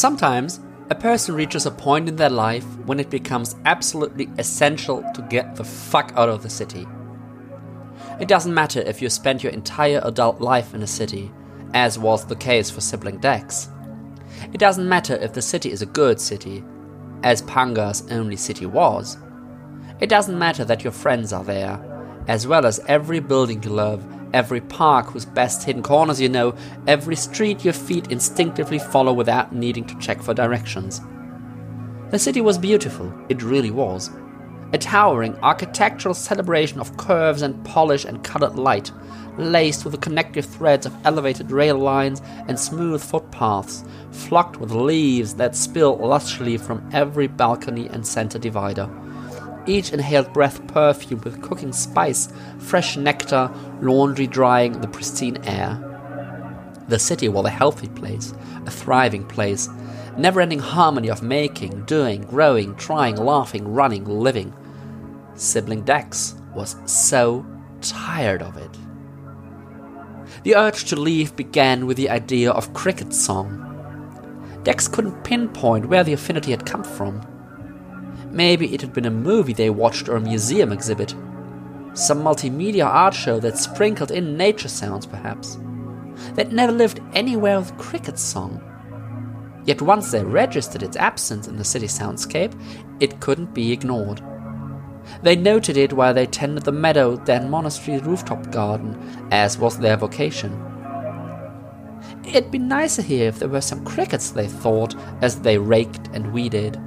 Sometimes a person reaches a point in their life when it becomes absolutely essential to get the fuck out of the city. It doesn't matter if you spent your entire adult life in a city, as was the case for sibling Dex. It doesn't matter if the city is a good city, as Panga's only city was. It doesn't matter that your friends are there, as well as every building you love, every park whose best hidden corners you know, every street your feet instinctively follow without needing to check for directions. The city was beautiful, it really was. A towering architectural celebration of curves and polish and colored light, laced with the connective threads of elevated rail lines and smooth footpaths, flocked with leaves that spill lushly from every balcony and center divider. Each inhaled breath perfumed with cooking spice, fresh nectar, laundry drying the pristine air. The city was a healthy place, a thriving place, never ending harmony of making, doing, growing, trying, laughing, running, living. Sibling Dex was so tired of it. The urge to leave began with the idea of cricket song. Dex couldn't pinpoint where the affinity had come from. Maybe it had been a movie they watched or a museum exhibit. Some multimedia art show that sprinkled in nature sounds, perhaps. They'd never lived anywhere with cricket song. Yet once they registered its absence in the city soundscape, it couldn't be ignored. They noted it while they tended the meadow then Monastery rooftop garden, as was their vocation. It'd be nicer here if there were some crickets, they thought, as they raked and weeded.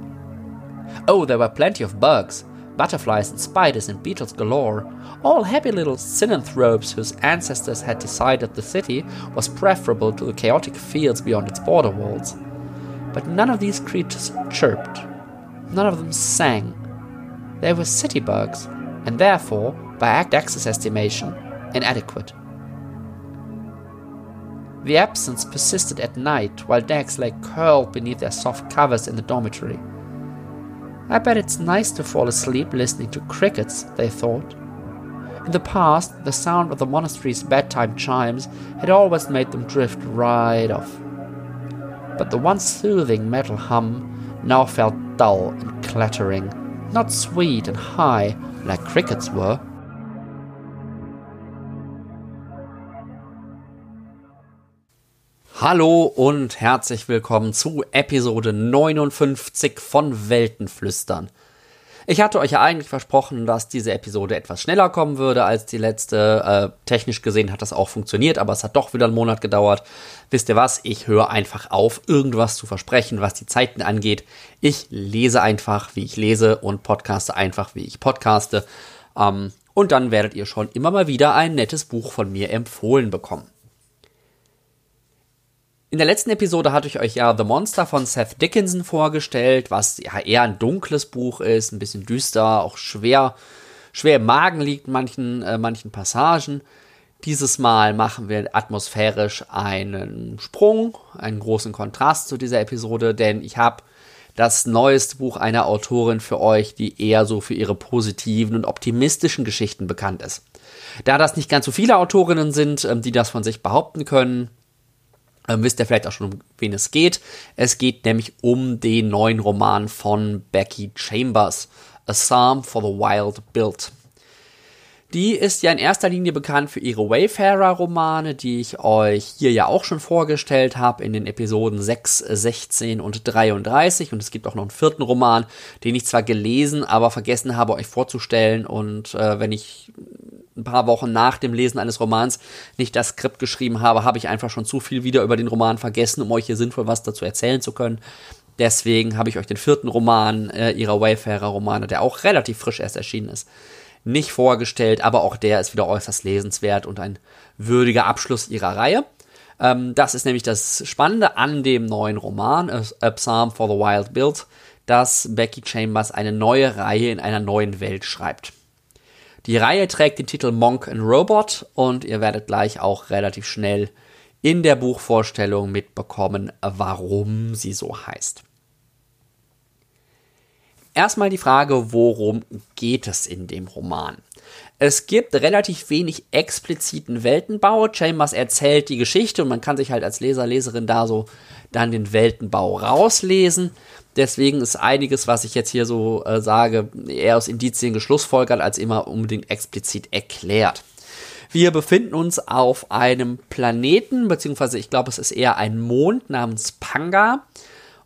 Oh, there were plenty of bugs, butterflies and spiders and beetles galore, all happy little synanthropes whose ancestors had decided the city was preferable to the chaotic fields beyond its border walls. But none of these creatures chirped. None of them sang. They were city bugs, and therefore, by Dex's estimation, inadequate. The absence persisted at night while Dex lay curled beneath their soft covers in the dormitory. I bet it's nice to fall asleep listening to crickets, they thought. In the past, the sound of the monastery's bedtime chimes had always made them drift right off. But the once soothing metal hum now felt dull and clattering, not sweet and high like crickets were. Hallo und herzlich willkommen zu Episode 59 von Weltenflüstern. Ich hatte euch ja eigentlich versprochen, dass diese Episode etwas schneller kommen würde als die letzte. Äh, technisch gesehen hat das auch funktioniert, aber es hat doch wieder einen Monat gedauert. Wisst ihr was? Ich höre einfach auf, irgendwas zu versprechen, was die Zeiten angeht. Ich lese einfach, wie ich lese und podcaste einfach, wie ich podcaste. Ähm, und dann werdet ihr schon immer mal wieder ein nettes Buch von mir empfohlen bekommen. In der letzten Episode hatte ich euch ja The Monster von Seth Dickinson vorgestellt, was ja eher ein dunkles Buch ist, ein bisschen düster, auch schwer, schwer im Magen liegt manchen, äh, manchen Passagen. Dieses Mal machen wir atmosphärisch einen Sprung, einen großen Kontrast zu dieser Episode, denn ich habe das neueste Buch einer Autorin für euch, die eher so für ihre positiven und optimistischen Geschichten bekannt ist. Da das nicht ganz so viele Autorinnen sind, ähm, die das von sich behaupten können, ähm, wisst ihr vielleicht auch schon, um wen es geht. Es geht nämlich um den neuen Roman von Becky Chambers, A Psalm for the Wild Build. Die ist ja in erster Linie bekannt für ihre Wayfarer-Romane, die ich euch hier ja auch schon vorgestellt habe in den Episoden 6, 16 und 33. Und es gibt auch noch einen vierten Roman, den ich zwar gelesen, aber vergessen habe, euch vorzustellen. Und äh, wenn ich ein paar Wochen nach dem Lesen eines Romans nicht das Skript geschrieben habe, habe ich einfach schon zu viel wieder über den Roman vergessen, um euch hier sinnvoll was dazu erzählen zu können. Deswegen habe ich euch den vierten Roman äh, ihrer Wayfarer-Romane, der auch relativ frisch erst erschienen ist, nicht vorgestellt, aber auch der ist wieder äußerst lesenswert und ein würdiger Abschluss ihrer Reihe. Ähm, das ist nämlich das Spannende an dem neuen Roman, A Psalm for the Wild Build, dass Becky Chambers eine neue Reihe in einer neuen Welt schreibt. Die Reihe trägt den Titel Monk and Robot und ihr werdet gleich auch relativ schnell in der Buchvorstellung mitbekommen, warum sie so heißt. Erstmal die Frage, worum geht es in dem Roman? Es gibt relativ wenig expliziten Weltenbau. Chambers erzählt die Geschichte und man kann sich halt als Leser, Leserin da so dann den Weltenbau rauslesen. Deswegen ist einiges, was ich jetzt hier so äh, sage, eher aus Indizien geschlussfolgert, als immer unbedingt explizit erklärt. Wir befinden uns auf einem Planeten, beziehungsweise ich glaube, es ist eher ein Mond namens Panga.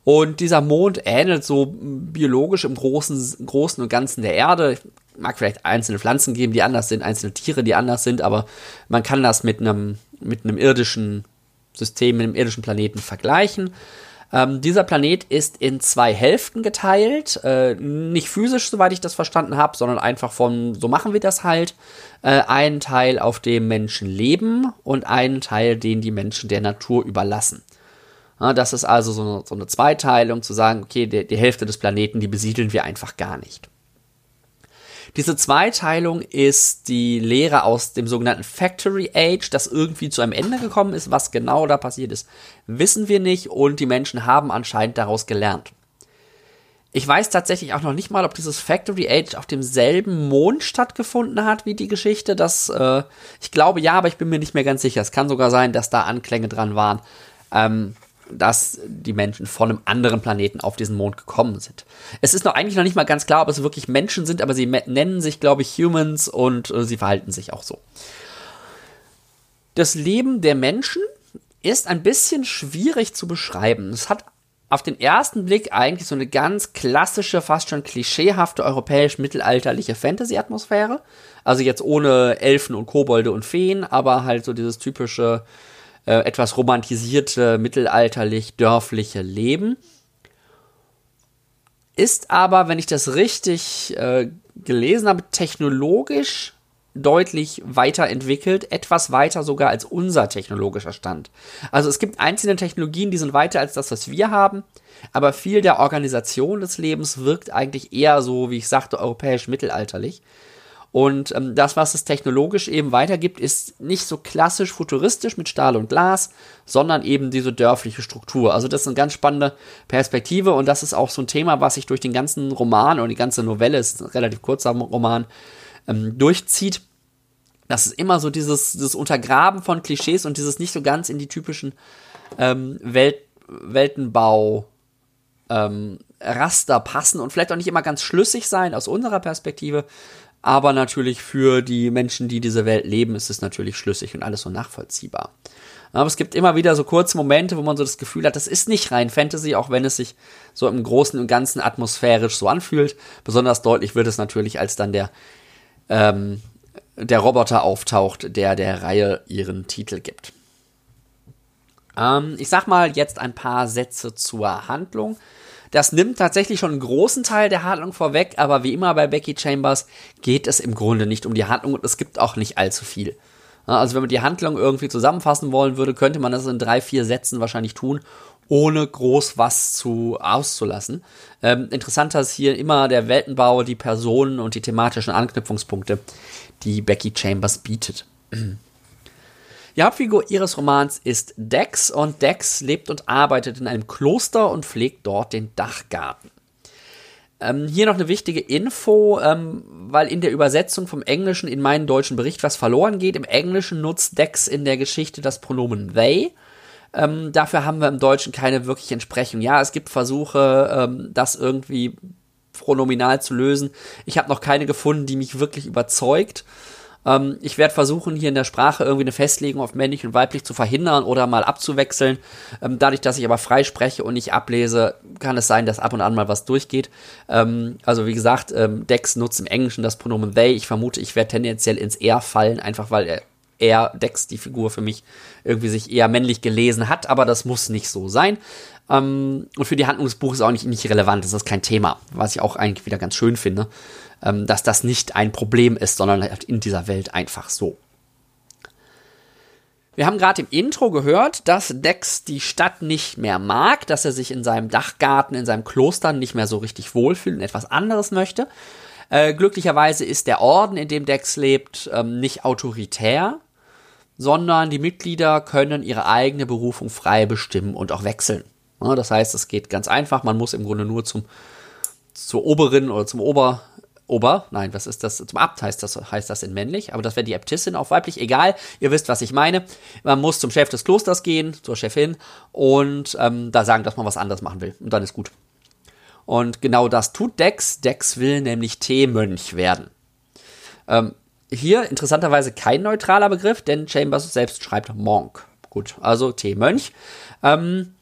Und dieser Mond ähnelt so biologisch im Großen, Großen und Ganzen der Erde. Mag vielleicht einzelne Pflanzen geben, die anders sind, einzelne Tiere, die anders sind, aber man kann das mit einem, mit einem irdischen System, mit einem irdischen Planeten vergleichen. Ähm, dieser Planet ist in zwei Hälften geteilt. Äh, nicht physisch, soweit ich das verstanden habe, sondern einfach von, so machen wir das halt. Äh, einen Teil, auf dem Menschen leben und einen Teil, den die Menschen der Natur überlassen. Ja, das ist also so eine, so eine Zweiteilung, zu sagen, okay, die, die Hälfte des Planeten, die besiedeln wir einfach gar nicht. Diese Zweiteilung ist die Lehre aus dem sogenannten Factory Age, das irgendwie zu einem Ende gekommen ist. Was genau da passiert ist, wissen wir nicht und die Menschen haben anscheinend daraus gelernt. Ich weiß tatsächlich auch noch nicht mal, ob dieses Factory Age auf demselben Mond stattgefunden hat wie die Geschichte. Das, äh, ich glaube ja, aber ich bin mir nicht mehr ganz sicher. Es kann sogar sein, dass da Anklänge dran waren. Ähm, dass die Menschen von einem anderen Planeten auf diesen Mond gekommen sind. Es ist noch eigentlich noch nicht mal ganz klar, ob es wirklich Menschen sind, aber sie nennen sich, glaube ich, Humans und äh, sie verhalten sich auch so. Das Leben der Menschen ist ein bisschen schwierig zu beschreiben. Es hat auf den ersten Blick eigentlich so eine ganz klassische, fast schon klischeehafte europäisch-mittelalterliche Fantasy-Atmosphäre. Also jetzt ohne Elfen und Kobolde und Feen, aber halt so dieses typische äh, etwas romantisierte, mittelalterlich dörfliche Leben. Ist aber, wenn ich das richtig äh, gelesen habe, technologisch deutlich weiterentwickelt, etwas weiter sogar als unser technologischer Stand. Also es gibt einzelne Technologien, die sind weiter als das, was wir haben, aber viel der Organisation des Lebens wirkt eigentlich eher so, wie ich sagte, europäisch mittelalterlich. Und ähm, das, was es technologisch eben weitergibt, ist nicht so klassisch futuristisch mit Stahl und Glas, sondern eben diese dörfliche Struktur. Also das ist eine ganz spannende Perspektive und das ist auch so ein Thema, was sich durch den ganzen Roman und die ganze Novelle, ist ein relativ kurzer Roman, ähm, durchzieht. Das ist immer so dieses, dieses Untergraben von Klischees und dieses nicht so ganz in die typischen ähm, Welt, Weltenbau ähm, Raster passen und vielleicht auch nicht immer ganz schlüssig sein aus unserer Perspektive, aber natürlich für die Menschen, die diese Welt leben, ist es natürlich schlüssig und alles so nachvollziehbar. Aber es gibt immer wieder so kurze Momente, wo man so das Gefühl hat, das ist nicht rein Fantasy, auch wenn es sich so im Großen und Ganzen atmosphärisch so anfühlt. Besonders deutlich wird es natürlich, als dann der, ähm, der Roboter auftaucht, der der Reihe ihren Titel gibt. Ähm, ich sag mal jetzt ein paar Sätze zur Handlung. Das nimmt tatsächlich schon einen großen Teil der Handlung vorweg, aber wie immer bei Becky Chambers geht es im Grunde nicht um die Handlung und es gibt auch nicht allzu viel. Also wenn man die Handlung irgendwie zusammenfassen wollen würde, könnte man das in drei, vier Sätzen wahrscheinlich tun, ohne groß was zu auszulassen. Ähm, interessanter ist hier immer der Weltenbau, die Personen und die thematischen Anknüpfungspunkte, die Becky Chambers bietet. Die Hauptfigur ihres Romans ist Dex und Dex lebt und arbeitet in einem Kloster und pflegt dort den Dachgarten. Ähm, hier noch eine wichtige Info, ähm, weil in der Übersetzung vom Englischen in meinen deutschen Bericht was verloren geht. Im Englischen nutzt Dex in der Geschichte das Pronomen they. Ähm, dafür haben wir im Deutschen keine wirkliche Entsprechung. Ja, es gibt Versuche, ähm, das irgendwie pronominal zu lösen. Ich habe noch keine gefunden, die mich wirklich überzeugt. Ähm, ich werde versuchen, hier in der Sprache irgendwie eine Festlegung auf männlich und weiblich zu verhindern oder mal abzuwechseln. Ähm, dadurch, dass ich aber frei spreche und nicht ablese, kann es sein, dass ab und an mal was durchgeht. Ähm, also wie gesagt, ähm, Dex nutzt im Englischen das Pronomen they. Ich vermute, ich werde tendenziell ins er fallen, einfach weil er er, Dex, die Figur für mich irgendwie sich eher männlich gelesen hat, aber das muss nicht so sein. Ähm, und für die Handlung des Buches auch nicht, nicht relevant, das ist kein Thema, was ich auch eigentlich wieder ganz schön finde ähm, dass das nicht ein Problem ist, sondern halt in dieser Welt einfach so. Wir haben gerade im Intro gehört, dass Dex die Stadt nicht mehr mag, dass er sich in seinem Dachgarten, in seinem Kloster nicht mehr so richtig wohlfühlt und etwas anderes möchte. Äh, glücklicherweise ist der Orden, in dem Dex lebt, ähm, nicht autoritär, sondern die Mitglieder können ihre eigene Berufung frei bestimmen und auch wechseln. Ja, das heißt, es geht ganz einfach, man muss im Grunde nur zum, zur Oberin oder zum Ober Ober, nein, was ist das? Zum Abt heißt das, heißt das in männlich, aber das wäre die Äbtissin auf weiblich, egal, ihr wisst, was ich meine. Man muss zum Chef des Klosters gehen, zur Chefin und ähm, da sagen, dass man was anderes machen will und dann ist gut. Und genau das tut Dex. Dex will nämlich Teemönch werden. Ähm, hier interessanterweise kein neutraler Begriff, denn Chambers selbst schreibt Monk. Gut, also Teemönch. Ähm,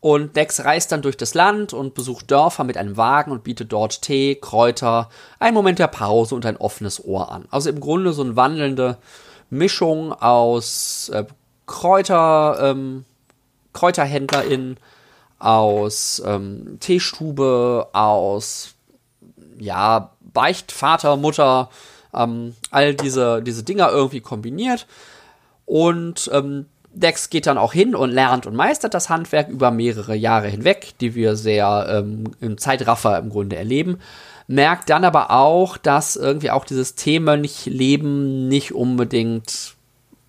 und Dex reist dann durch das Land und besucht Dörfer mit einem Wagen und bietet dort Tee, Kräuter, einen Moment der Pause und ein offenes Ohr an. Also im Grunde so eine wandelnde Mischung aus äh, Kräuter, ähm, KräuterhändlerInnen, aus ähm, Teestube, aus ja, Beichtvater, Mutter, ähm, all diese, diese Dinger irgendwie kombiniert. Und ähm, Dex geht dann auch hin und lernt und meistert das Handwerk über mehrere Jahre hinweg, die wir sehr ähm, im Zeitraffer im Grunde erleben. Merkt dann aber auch, dass irgendwie auch dieses Themenleben nicht unbedingt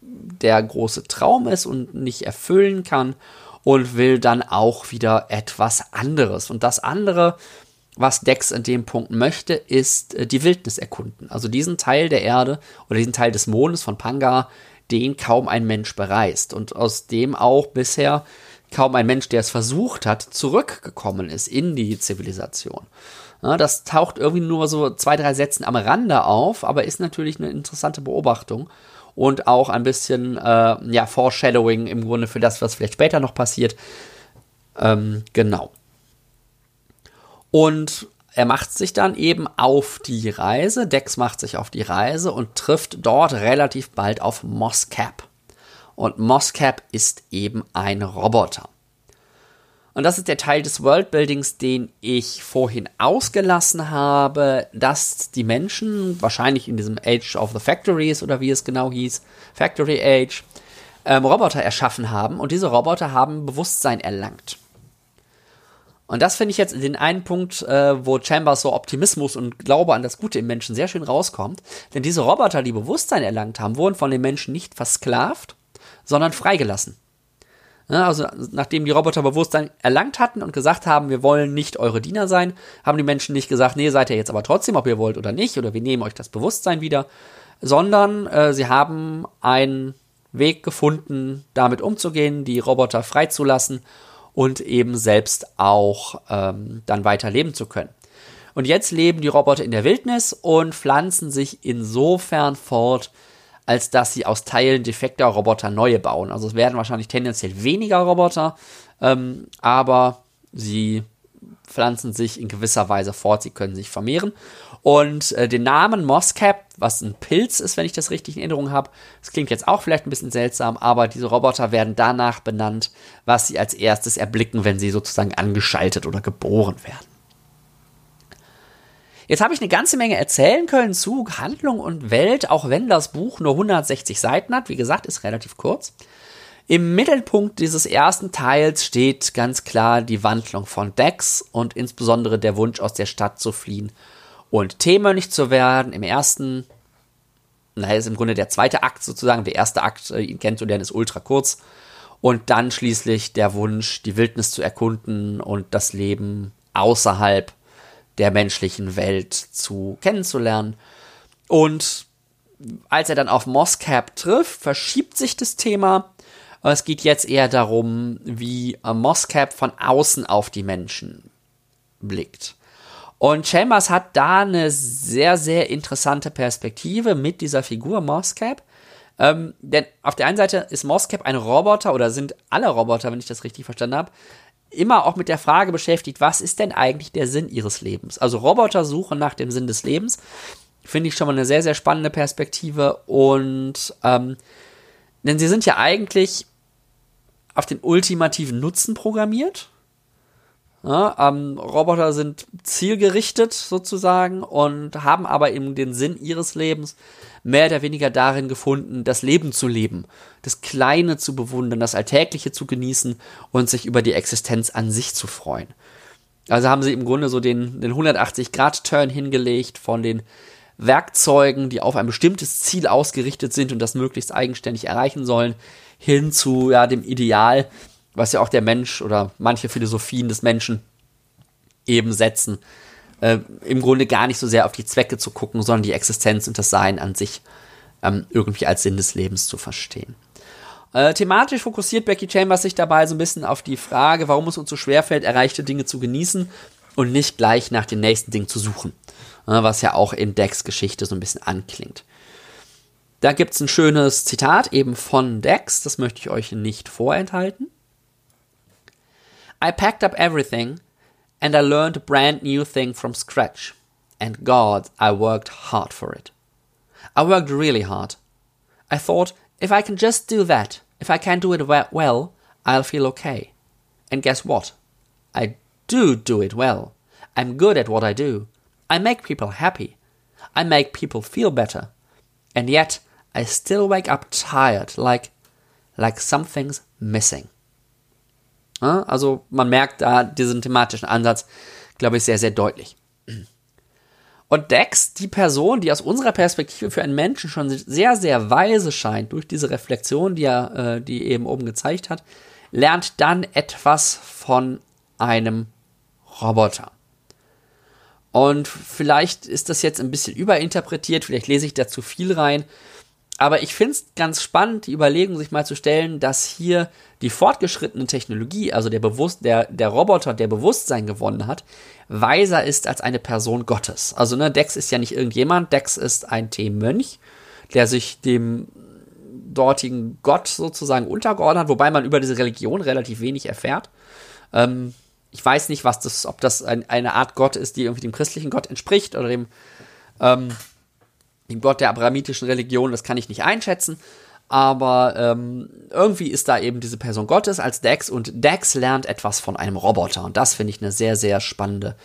der große Traum ist und nicht erfüllen kann und will dann auch wieder etwas anderes. Und das andere, was Dex in dem Punkt möchte, ist äh, die Wildnis erkunden. Also diesen Teil der Erde oder diesen Teil des Mondes von Panga, den kaum ein Mensch bereist und aus dem auch bisher kaum ein Mensch, der es versucht hat, zurückgekommen ist in die Zivilisation. Ja, das taucht irgendwie nur so zwei, drei Sätzen am Rande auf, aber ist natürlich eine interessante Beobachtung und auch ein bisschen äh, ja, Foreshadowing im Grunde für das, was vielleicht später noch passiert. Ähm, genau. Und er macht sich dann eben auf die Reise, Dex macht sich auf die Reise und trifft dort relativ bald auf Moscap. Und Moscap ist eben ein Roboter. Und das ist der Teil des Worldbuildings, den ich vorhin ausgelassen habe, dass die Menschen, wahrscheinlich in diesem Age of the Factories oder wie es genau hieß, Factory Age, ähm, Roboter erschaffen haben. Und diese Roboter haben Bewusstsein erlangt. Und das finde ich jetzt den einen Punkt, äh, wo Chambers so Optimismus und Glaube an das Gute im Menschen sehr schön rauskommt. Denn diese Roboter, die Bewusstsein erlangt haben, wurden von den Menschen nicht versklavt, sondern freigelassen. Ja, also nachdem die Roboter Bewusstsein erlangt hatten und gesagt haben, wir wollen nicht eure Diener sein, haben die Menschen nicht gesagt, nee, seid ihr jetzt aber trotzdem, ob ihr wollt oder nicht, oder wir nehmen euch das Bewusstsein wieder, sondern äh, sie haben einen Weg gefunden, damit umzugehen, die Roboter freizulassen und eben selbst auch ähm, dann weiter leben zu können. Und jetzt leben die Roboter in der Wildnis und pflanzen sich insofern fort, als dass sie aus Teilen defekter Roboter neue bauen. Also es werden wahrscheinlich tendenziell weniger Roboter, ähm, aber sie pflanzen sich in gewisser Weise fort, sie können sich vermehren. Und äh, den Namen Moscap, was ein Pilz ist, wenn ich das richtig in Erinnerung habe, das klingt jetzt auch vielleicht ein bisschen seltsam, aber diese Roboter werden danach benannt, was sie als erstes erblicken, wenn sie sozusagen angeschaltet oder geboren werden. Jetzt habe ich eine ganze Menge erzählen können zu Handlung und Welt, auch wenn das Buch nur 160 Seiten hat. Wie gesagt, ist relativ kurz. Im Mittelpunkt dieses ersten Teils steht ganz klar die Wandlung von Dex und insbesondere der Wunsch aus der Stadt zu fliehen und Teemönch zu werden. Im ersten, naja, ist im Grunde der zweite Akt sozusagen. Der erste Akt, äh, ihn kennenzulernen, ist ultra kurz. Und dann schließlich der Wunsch, die Wildnis zu erkunden und das Leben außerhalb der menschlichen Welt zu kennenzulernen. Und als er dann auf Moscap trifft, verschiebt sich das Thema. Es geht jetzt eher darum, wie Moscap von außen auf die Menschen blickt. Und Chambers hat da eine sehr, sehr interessante Perspektive mit dieser Figur Moscap. Ähm, denn auf der einen Seite ist Moscap ein Roboter oder sind alle Roboter, wenn ich das richtig verstanden habe, immer auch mit der Frage beschäftigt, was ist denn eigentlich der Sinn ihres Lebens? Also Roboter suchen nach dem Sinn des Lebens. Finde ich schon mal eine sehr, sehr spannende Perspektive. Und ähm, denn sie sind ja eigentlich auf den ultimativen Nutzen programmiert. Ja, ähm, Roboter sind zielgerichtet sozusagen und haben aber eben den Sinn ihres Lebens mehr oder weniger darin gefunden, das Leben zu leben, das Kleine zu bewundern, das Alltägliche zu genießen und sich über die Existenz an sich zu freuen. Also haben sie im Grunde so den, den 180-Grad-Turn hingelegt von den Werkzeugen, die auf ein bestimmtes Ziel ausgerichtet sind und das möglichst eigenständig erreichen sollen, hin zu ja, dem Ideal, was ja auch der Mensch oder manche Philosophien des Menschen eben setzen, äh, im Grunde gar nicht so sehr auf die Zwecke zu gucken, sondern die Existenz und das Sein an sich ähm, irgendwie als Sinn des Lebens zu verstehen. Äh, thematisch fokussiert Becky Chambers sich dabei so ein bisschen auf die Frage, warum es uns so schwerfällt, erreichte Dinge zu genießen und nicht gleich nach dem nächsten Ding zu suchen. Äh, was ja auch in Decks Geschichte so ein bisschen anklingt. Da gibt es ein schönes Zitat eben von Dex, das möchte ich euch nicht vorenthalten. I packed up everything and I learned a brand new thing from scratch. And God, I worked hard for it. I worked really hard. I thought, if I can just do that, if I can do it well, I'll feel okay. And guess what? I do do it well. I'm good at what I do. I make people happy. I make people feel better. And yet, I still wake up tired, like, like something's missing. Also man merkt da diesen thematischen Ansatz, glaube ich, sehr, sehr deutlich. Und Dex, die Person, die aus unserer Perspektive für einen Menschen schon sehr, sehr weise scheint, durch diese Reflexion, die er, äh, die eben oben gezeigt hat, lernt dann etwas von einem Roboter. Und vielleicht ist das jetzt ein bisschen überinterpretiert, vielleicht lese ich da zu viel rein. Aber ich finde es ganz spannend, die Überlegung sich mal zu stellen, dass hier die fortgeschrittene Technologie, also der, Bewusst der, der Roboter, der Bewusstsein gewonnen hat, weiser ist als eine Person Gottes. Also ne, Dex ist ja nicht irgendjemand, Dex ist ein T-Mönch, der sich dem dortigen Gott sozusagen untergeordnet hat, wobei man über diese Religion relativ wenig erfährt. Ähm, ich weiß nicht, was das, ob das ein, eine Art Gott ist, die irgendwie dem christlichen Gott entspricht oder dem ähm, dem Gott der abrahamitischen Religion, das kann ich nicht einschätzen. Aber ähm, irgendwie ist da eben diese Person Gottes als Dex und Dex lernt etwas von einem Roboter. Und das finde ich eine sehr, sehr spannende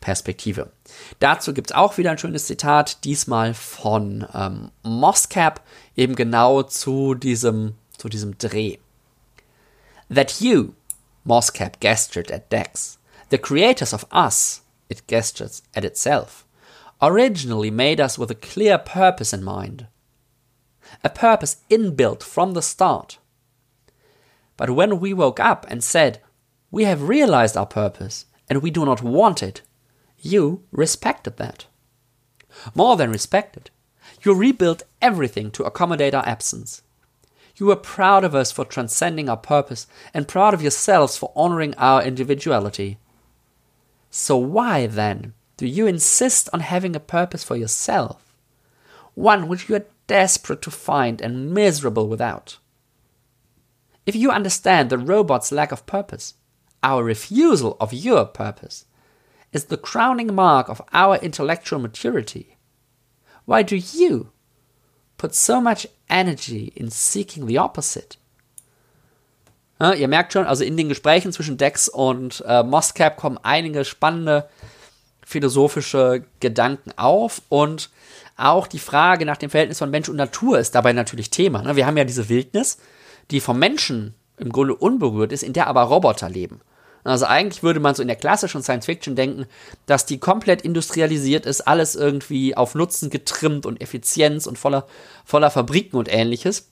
Perspektive. Dazu gibt es auch wieder ein schönes Zitat, diesmal von ähm, Moscap, eben genau zu diesem, zu diesem Dreh. That you, Moscap gestured at Dex, the creators of us, it gestures at itself originally made us with a clear purpose in mind, a purpose inbuilt from the start. But when we woke up and said, We have realized our purpose and we do not want it, you respected that. More than respected, you rebuilt everything to accommodate our absence. You were proud of us for transcending our purpose and proud of yourselves for honoring our individuality. So, why then do you insist on having a purpose for yourself? One which you are desperate to find and miserable without. If you understand the robot's lack of purpose, our refusal of your purpose is the crowning mark of our intellectual maturity, why do you put so much energy in seeking the opposite? Ja, ihr merkt schon, also in den Gesprächen zwischen Dex und äh, Moscap kommen einige spannende philosophische Gedanken auf und auch die Frage nach dem Verhältnis von Mensch und Natur ist dabei natürlich Thema. Ne? Wir haben ja diese Wildnis, die vom Menschen im Grunde unberührt ist, in der aber Roboter leben. Also eigentlich würde man so in der klassischen Science Fiction denken, dass die komplett industrialisiert ist, alles irgendwie auf Nutzen getrimmt und Effizienz und voller, voller Fabriken und ähnliches.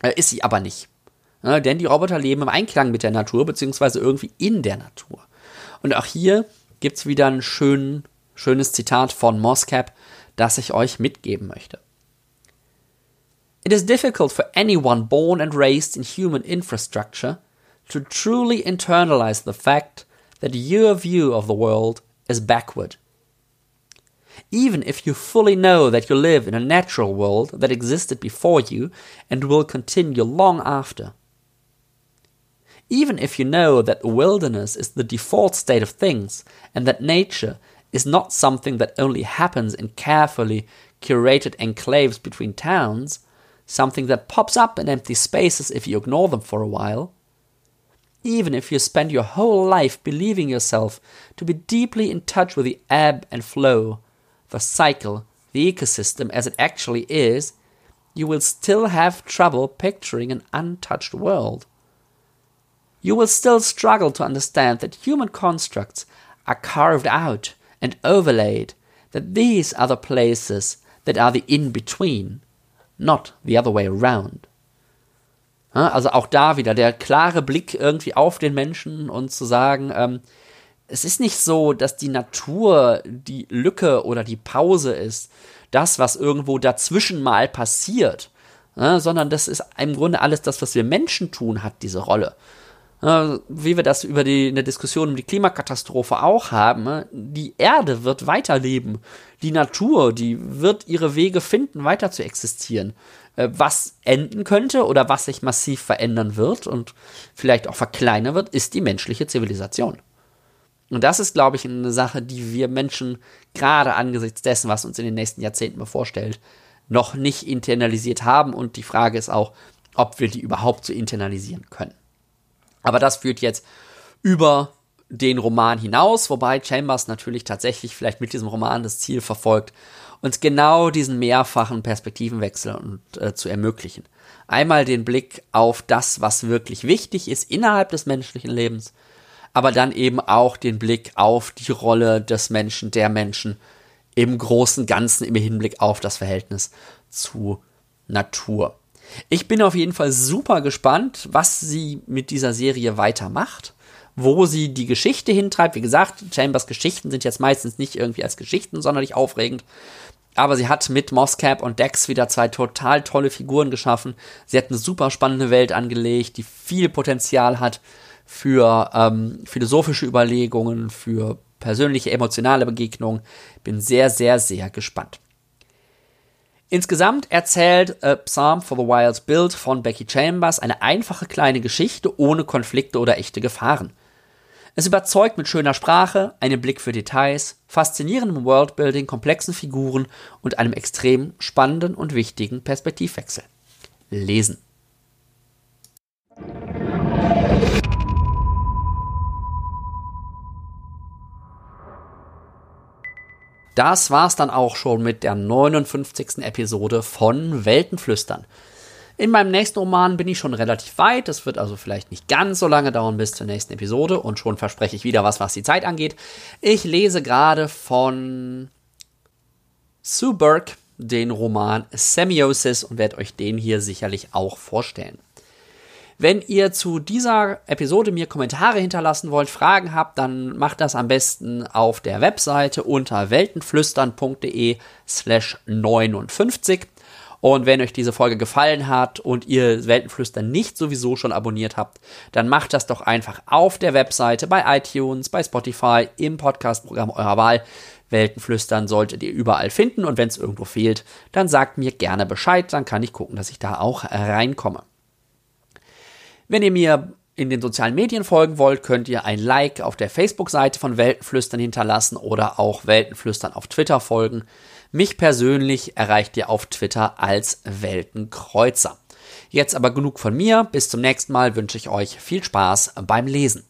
Äh, ist sie aber nicht. Ja, denn die Roboter leben im Einklang mit der Natur, beziehungsweise irgendwie in der Natur. Und auch hier gibt es wieder ein schön, schönes Zitat von Moscap, das ich euch mitgeben möchte. It is difficult for anyone born and raised in human infrastructure to truly internalize the fact that your view of the world is backward. Even if you fully know that you live in a natural world that existed before you and will continue long after. Even if you know that the wilderness is the default state of things and that nature is not something that only happens in carefully curated enclaves between towns, something that pops up in empty spaces if you ignore them for a while, even if you spend your whole life believing yourself to be deeply in touch with the ebb and flow, the cycle, the ecosystem as it actually is, you will still have trouble picturing an untouched world you will still struggle to understand that human constructs are carved out and overlaid, that these are the places that are the in-between, not the other way around. Also auch da wieder der klare Blick irgendwie auf den Menschen und zu sagen, ähm, es ist nicht so, dass die Natur die Lücke oder die Pause ist, das, was irgendwo dazwischen mal passiert, ne, sondern das ist im Grunde alles das, was wir Menschen tun, hat diese Rolle. Ne, wie wir das über die, eine Diskussion um die Klimakatastrophe auch haben, ne, die Erde wird weiterleben. Die Natur, die wird ihre Wege finden, weiter zu existieren. Äh, was enden könnte oder was sich massiv verändern wird und vielleicht auch verkleinern wird, ist die menschliche Zivilisation. Und das ist, glaube ich, eine Sache, die wir Menschen gerade angesichts dessen, was uns in den nächsten Jahrzehnten bevorstellt, noch nicht internalisiert haben. Und die Frage ist auch, ob wir die überhaupt so internalisieren können. Aber das führt jetzt über den Roman hinaus, wobei Chambers natürlich tatsächlich vielleicht mit diesem Roman das Ziel verfolgt, uns genau diesen mehrfachen Perspektivenwechsel und, äh, zu ermöglichen. Einmal den Blick auf das, was wirklich wichtig ist innerhalb des menschlichen Lebens, aber dann eben auch den Blick auf die Rolle des Menschen, der Menschen im großen Ganzen im Hinblick auf das Verhältnis zu Natur. Ich bin auf jeden Fall super gespannt, was sie mit dieser Serie weitermacht, wo sie die Geschichte hintreibt. Wie gesagt, Chambers Geschichten sind jetzt meistens nicht irgendwie als Geschichten sonderlich aufregend. Aber sie hat mit Moscap und Dex wieder zwei total tolle Figuren geschaffen. Sie hat eine super spannende Welt angelegt, die viel Potenzial hat für ähm, philosophische Überlegungen, für persönliche emotionale Begegnungen. Bin sehr, sehr, sehr gespannt. Insgesamt erzählt A Psalm for the Wild Build von Becky Chambers eine einfache kleine Geschichte ohne Konflikte oder echte Gefahren. Es überzeugt mit schöner Sprache, einem Blick für Details, faszinierendem Worldbuilding, komplexen Figuren und einem extrem spannenden und wichtigen Perspektivwechsel. Lesen. Das war's dann auch schon mit der 59. Episode von Weltenflüstern. In meinem nächsten Roman bin ich schon relativ weit. Es wird also vielleicht nicht ganz so lange dauern bis zur nächsten Episode und schon verspreche ich wieder was, was die Zeit angeht. Ich lese gerade von Sue Burke den Roman Semiosis und werde euch den hier sicherlich auch vorstellen. Wenn ihr zu dieser Episode mir Kommentare hinterlassen wollt, Fragen habt, dann macht das am besten auf der Webseite unter weltenflüstern.de slash 59. Und wenn euch diese Folge gefallen hat und ihr Weltenflüstern nicht sowieso schon abonniert habt, dann macht das doch einfach auf der Webseite, bei iTunes, bei Spotify, im Podcastprogramm eurer Wahl. Weltenflüstern solltet ihr überall finden und wenn es irgendwo fehlt, dann sagt mir gerne Bescheid, dann kann ich gucken, dass ich da auch reinkomme. Wenn ihr mir in den sozialen Medien folgen wollt, könnt ihr ein Like auf der Facebook-Seite von Weltenflüstern hinterlassen oder auch Weltenflüstern auf Twitter folgen. Mich persönlich erreicht ihr auf Twitter als Weltenkreuzer. Jetzt aber genug von mir. Bis zum nächsten Mal wünsche ich euch viel Spaß beim Lesen.